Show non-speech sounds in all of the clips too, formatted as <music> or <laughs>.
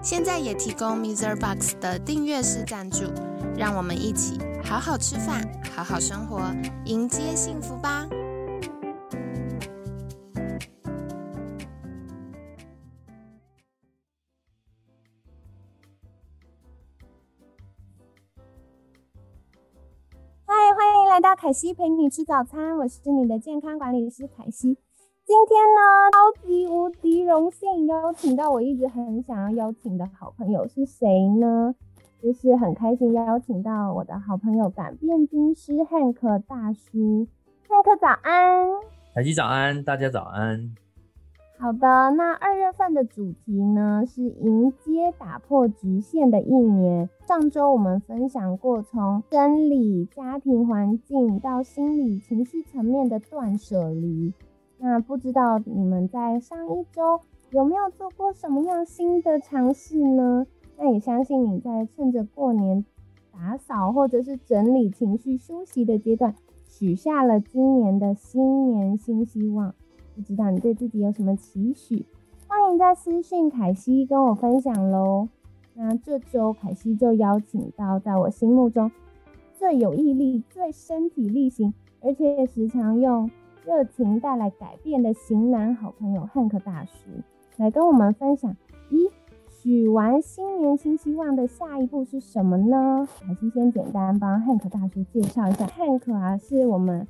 现在也提供 Mr. Box 的订阅式赞助，让我们一起好好吃饭，好好生活，迎接幸福吧！嗨，欢迎来到凯西陪你吃早餐，我是你的健康管理师凯西。今天呢，超级无敌荣幸邀请到我一直很想要邀请的好朋友是谁呢？就是很开心邀请到我的好朋友改变军师汉克大叔。汉克早安，凯西早安，大家早安。好的，那二月份的主题呢是迎接打破局限的一年。上周我们分享过从生理、家庭环境到心理、情绪层面的断舍离。那不知道你们在上一周有没有做过什么样新的尝试呢？那也相信你在趁着过年打扫或者是整理情绪休息的阶段，许下了今年的新年新希望。不知道你对自己有什么期许？欢迎在私讯凯西跟我分享喽。那这周凯西就邀请到在我心目中最有毅力、最身体力行，而且也时常用热情带来改变的型男好朋友汉克大叔，来跟我们分享。一，许完新年新希望的下一步是什么呢？还是先简单帮汉克大叔介绍一下，汉克啊是我们。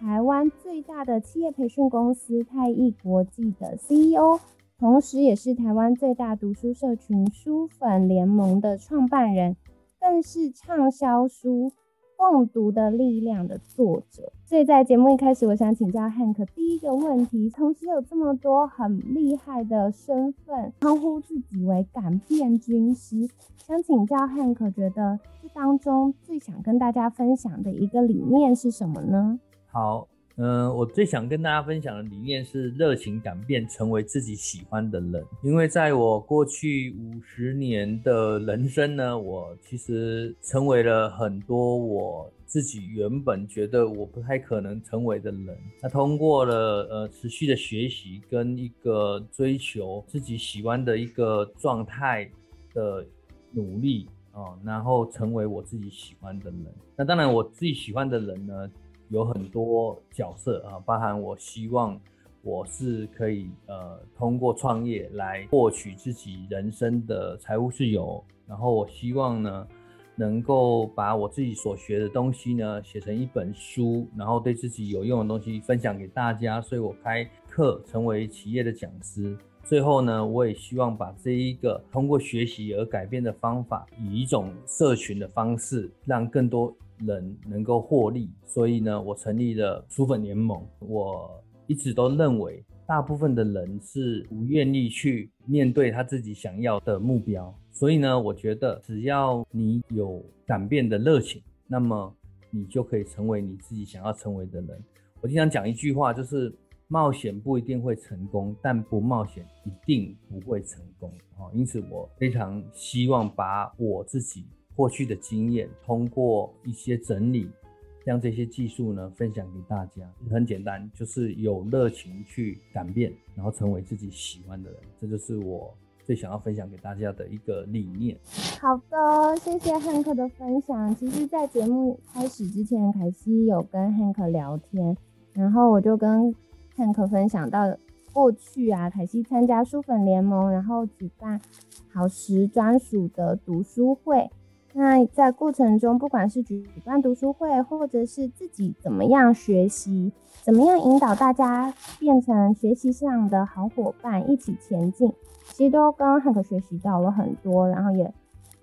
台湾最大的企业培训公司泰艺国际的 CEO，同时也是台湾最大读书社群书粉联盟的创办人，更是畅销书《共读的力量》的作者。所以在节目一开始，我想请教汉克第一个问题：同时有这么多很厉害的身份，称呼自己为改变军师，想请教汉克觉得这当中最想跟大家分享的一个理念是什么呢？好，嗯，我最想跟大家分享的理念是热情改变，成为自己喜欢的人。因为在我过去五十年的人生呢，我其实成为了很多我自己原本觉得我不太可能成为的人。那通过了呃持续的学习跟一个追求自己喜欢的一个状态的努力啊，然后成为我自己喜欢的人。那当然，我自己喜欢的人呢。有很多角色啊，包含我希望我是可以呃通过创业来获取自己人生的财务自由，然后我希望呢能够把我自己所学的东西呢写成一本书，然后对自己有用的东西分享给大家，所以我开课成为企业的讲师。最后呢，我也希望把这一个通过学习而改变的方法，以一种社群的方式，让更多。人能够获利，所以呢，我成立了书粉联盟。我一直都认为，大部分的人是不愿意去面对他自己想要的目标，所以呢，我觉得只要你有改变的热情，那么你就可以成为你自己想要成为的人。我经常讲一句话，就是冒险不一定会成功，但不冒险一定不会成功啊。因此，我非常希望把我自己。过去的经验，通过一些整理，将这些技术呢分享给大家。很简单，就是有热情去改变，然后成为自己喜欢的人。这就是我最想要分享给大家的一个理念。好的，谢谢汉克的分享。其实，在节目开始之前，凯西有跟汉克聊天，然后我就跟汉克分享到过去啊，凯西参加书粉联盟，然后举办好时专属的读书会。那在过程中，不管是举办读书会，或者是自己怎么样学习，怎么样引导大家变成学习上的好伙伴，一起前进，其实都跟汉克学习到了很多，然后也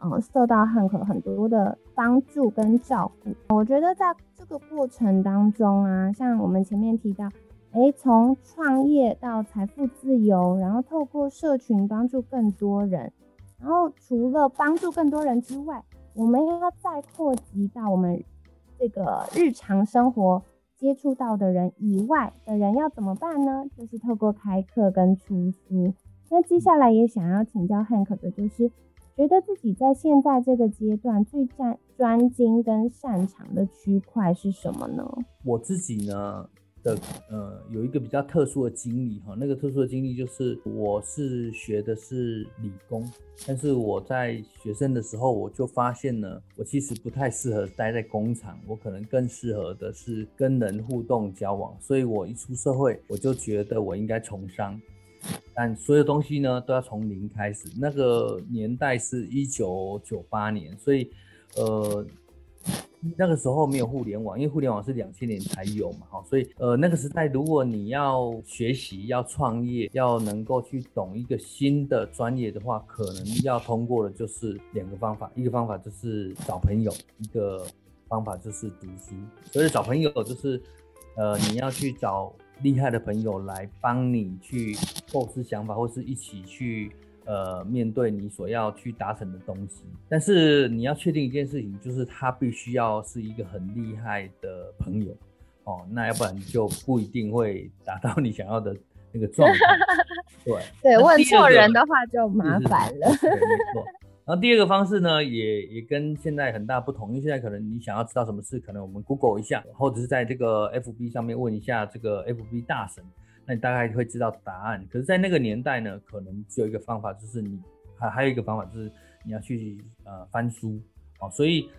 嗯受到汉克很多的帮助跟照顾。我觉得在这个过程当中啊，像我们前面提到，哎，从创业到财富自由，然后透过社群帮助更多人，然后除了帮助更多人之外，我们要再扩及到我们这个日常生活接触到的人以外的人要怎么办呢？就是透过开课跟出书。那接下来也想要请教汉克的，就是觉得自己在现在这个阶段最专专精跟擅长的区块是什么呢？我自己呢的呃有一个比较特殊的经历哈，那个特殊的经历就是我是学的是理工，但是我在学生的时候我就发现呢，我其实不太适合待在工厂，我可能更适合的是跟人互动交往，所以我一出社会我就觉得我应该从商。但所有东西呢都要从零开始。那个年代是一九九八年，所以呃那个时候没有互联网，因为互联网是两千年才有嘛，哈。所以呃那个时代，如果你要学习、要创业、要能够去懂一个新的专业的话，可能要通过的就是两个方法，一个方法就是找朋友，一个方法就是读书。所以找朋友就是呃你要去找。厉害的朋友来帮你去构思想法，或是一起去呃面对你所要去达成的东西。但是你要确定一件事情，就是他必须要是一个很厉害的朋友哦，那要不然就不一定会达到你想要的那个状态。对 <laughs> 对，问错人的话就麻烦了。没错。然后第二个方式呢，也也跟现在很大不同，因为现在可能你想要知道什么事，可能我们 Google 一下，或者是在这个 FB 上面问一下这个 FB 大神，那你大概会知道答案。可是，在那个年代呢，可能只有一个方法，就是你还还有一个方法，就是你要去呃翻书哦。所以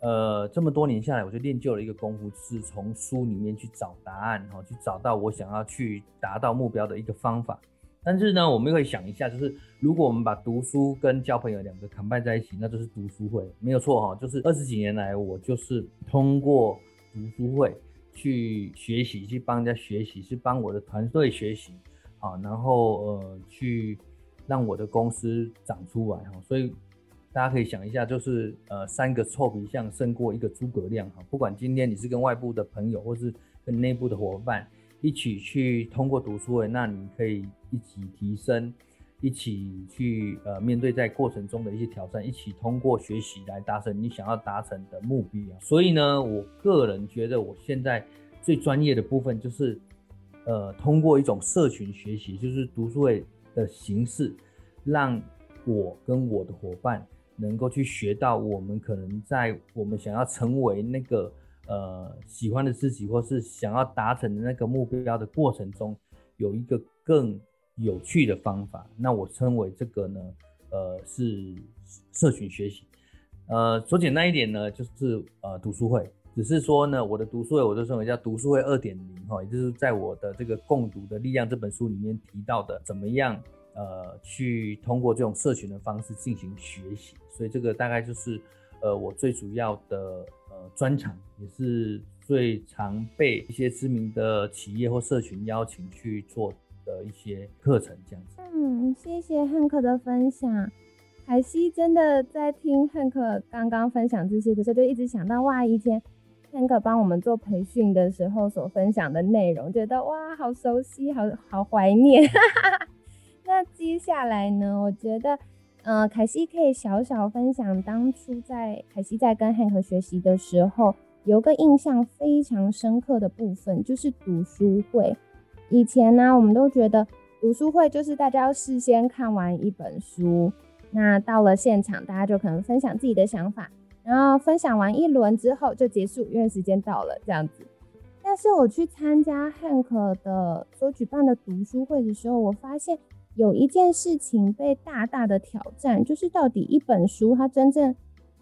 呃这么多年下来，我就练就了一个功夫，是从书里面去找答案，哈，去找到我想要去达到目标的一个方法。但是呢，我们会想一下，就是如果我们把读书跟交朋友两个 combine 在一起，那就是读书会，没有错哈。就是二十几年来，我就是通过读书会去学习，去帮人家学习，去帮我的团队学习，啊，然后呃，去让我的公司长出来哈。所以大家可以想一下，就是呃，三个臭皮匠胜过一个诸葛亮哈。不管今天你是跟外部的朋友，或是跟内部的伙伴。一起去通过读书会，那你可以一起提升，一起去呃面对在过程中的一些挑战，一起通过学习来达成你想要达成的目标。所以呢，我个人觉得我现在最专业的部分就是，呃，通过一种社群学习，就是读书会的形式，让我跟我的伙伴能够去学到我们可能在我们想要成为那个。呃，喜欢的自己，或是想要达成的那个目标的过程中，有一个更有趣的方法。那我称为这个呢，呃，是社群学习。呃，说简单一点呢，就是呃读书会。只是说呢，我的读书会，我就称为叫读书会二点零哈，也就是在我的这个《共读的力量》这本书里面提到的，怎么样呃去通过这种社群的方式进行学习。所以这个大概就是呃我最主要的呃。专长也是最常被一些知名的企业或社群邀请去做的一些课程，这样子。嗯，谢谢汉克的分享。凯西真的在听汉克刚刚分享这些的时候，就一直想到哇，以前汉克帮我们做培训的时候所分享的内容，觉得哇，好熟悉，好好怀念。<laughs> 那接下来呢？我觉得。呃，凯西可以小小分享，当初在凯西在跟汉克学习的时候，有个印象非常深刻的部分，就是读书会。以前呢，我们都觉得读书会就是大家要事先看完一本书，那到了现场，大家就可能分享自己的想法，然后分享完一轮之后就结束，因为时间到了这样子。但是我去参加汉克的所举办的读书会的时候，我发现。有一件事情被大大的挑战，就是到底一本书它真正，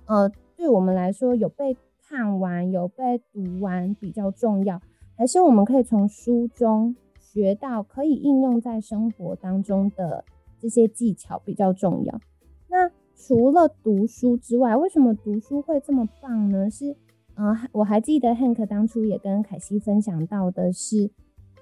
呃，对我们来说有被看完、有被读完比较重要，还是我们可以从书中学到可以应用在生活当中的这些技巧比较重要？那除了读书之外，为什么读书会这么棒呢？是，呃，我还记得 Hank 当初也跟凯西分享到的是。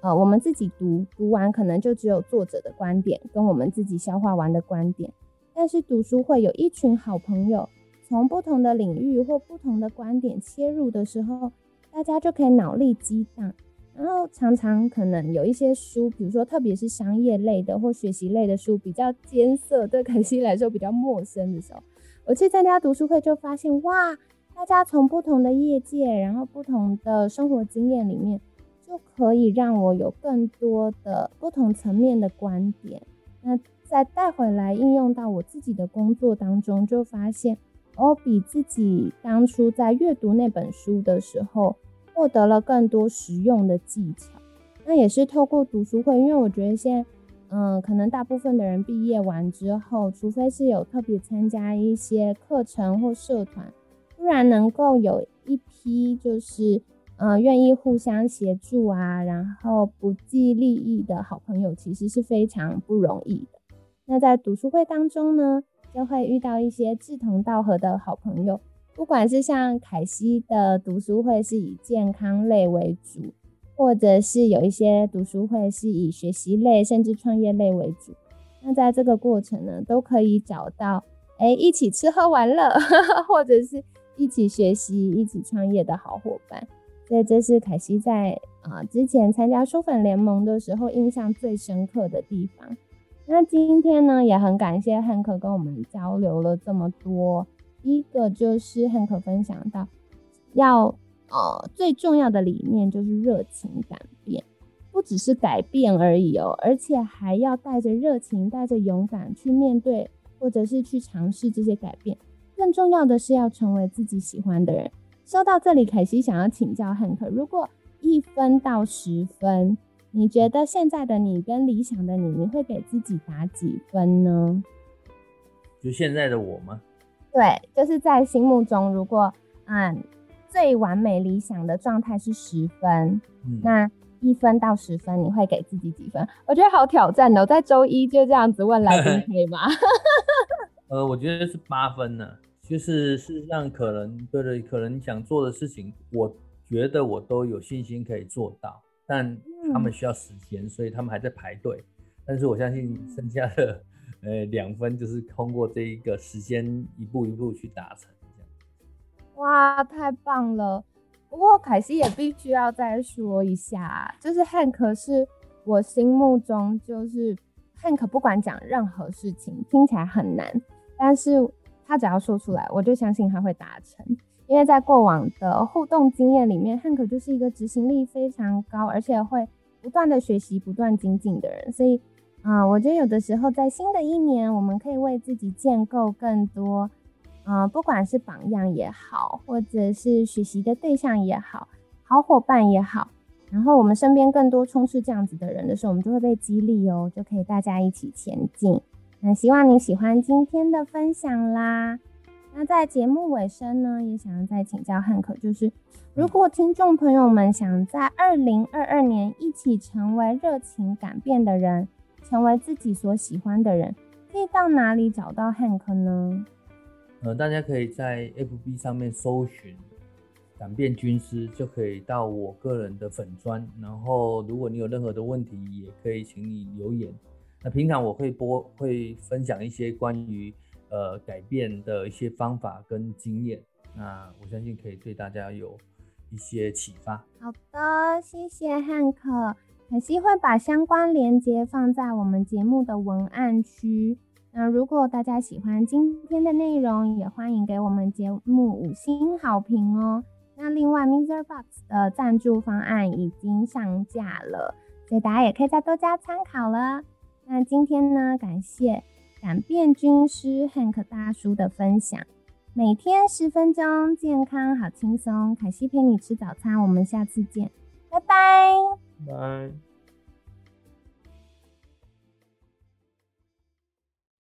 呃，我们自己读读完，可能就只有作者的观点跟我们自己消化完的观点。但是读书会有一群好朋友，从不同的领域或不同的观点切入的时候，大家就可以脑力激荡。然后常常可能有一些书，比如说特别是商业类的或学习类的书，比较艰涩，对凯西来说比较陌生的时候，我去参加读书会就发现，哇，大家从不同的业界，然后不同的生活经验里面，就可以让我有更多的不同层面的观点。那再带回来应用到我自己的工作当中，就发现我比自己当初在阅读那本书的时候，获得了更多实用的技巧。那也是透过读书会，因为我觉得现在。嗯，可能大部分的人毕业完之后，除非是有特别参加一些课程或社团，不然能够有一批就是嗯愿意互相协助啊，然后不计利益的好朋友，其实是非常不容易的。那在读书会当中呢，就会遇到一些志同道合的好朋友，不管是像凯西的读书会是以健康类为主。或者是有一些读书会是以学习类甚至创业类为主，那在这个过程呢，都可以找到哎一起吃喝玩乐，<laughs> 或者是一起学习、一起创业的好伙伴。所以这是凯西在啊之前参加书粉联盟的时候印象最深刻的地方。那今天呢，也很感谢汉克跟我们交流了这么多。一个就是汉克分享到要。呃，最重要的理念就是热情改变，不只是改变而已哦，而且还要带着热情、带着勇敢去面对，或者是去尝试这些改变。更重要的是要成为自己喜欢的人。说到这里，凯西想要请教汉克，如果一分到十分，你觉得现在的你跟理想的你，你会给自己打几分呢？就现在的我吗？对，就是在心目中，如果嗯。最完美理想的状态是十分，那一分到十分，你会给自己几分？我觉得好挑战哦，在周一就这样子问来宾 <laughs> 可以吗？<laughs> 呃，我觉得是八分呢，就是事实上可能对对，可能想做的事情，我觉得我都有信心可以做到，但他们需要时间，所以他们还在排队。但是我相信剩下的呃两分就是通过这一个时间一步一步去达成。这样哇，太棒了！不过凯西也必须要再说一下，就是 Hank 是我心目中就是 Hank，不管讲任何事情听起来很难，但是他只要说出来，我就相信他会达成。因为在过往的互动经验里面，Hank 就是一个执行力非常高，而且会不断的学习、不断精进的人。所以，啊，我觉得有的时候在新的一年，我们可以为自己建构更多。嗯，不管是榜样也好，或者是学习的对象也好，好伙伴也好，然后我们身边更多充斥这样子的人的时候，我们就会被激励哦，就可以大家一起前进。那希望你喜欢今天的分享啦。那在节目尾声呢，也想要再请教汉克，就是如果听众朋友们想在二零二二年一起成为热情改变的人，成为自己所喜欢的人，可以到哪里找到汉克呢？呃，大家可以在 FB 上面搜寻“改变军师”，就可以到我个人的粉砖。然后，如果你有任何的问题，也可以请你留言。那平常我会播，会分享一些关于呃改变的一些方法跟经验。那我相信可以对大家有一些启发。好的，谢谢汉克，凯西会把相关链接放在我们节目的文案区。那如果大家喜欢今天的内容，也欢迎给我们节目五星好评哦。那另外，Mr. Box 的赞助方案已经上架了，所以大家也可以再多加参考了。那今天呢，感谢改变军师 Hank 大叔的分享，每天十分钟，健康好轻松。凯西陪你吃早餐，我们下次见，拜拜，拜。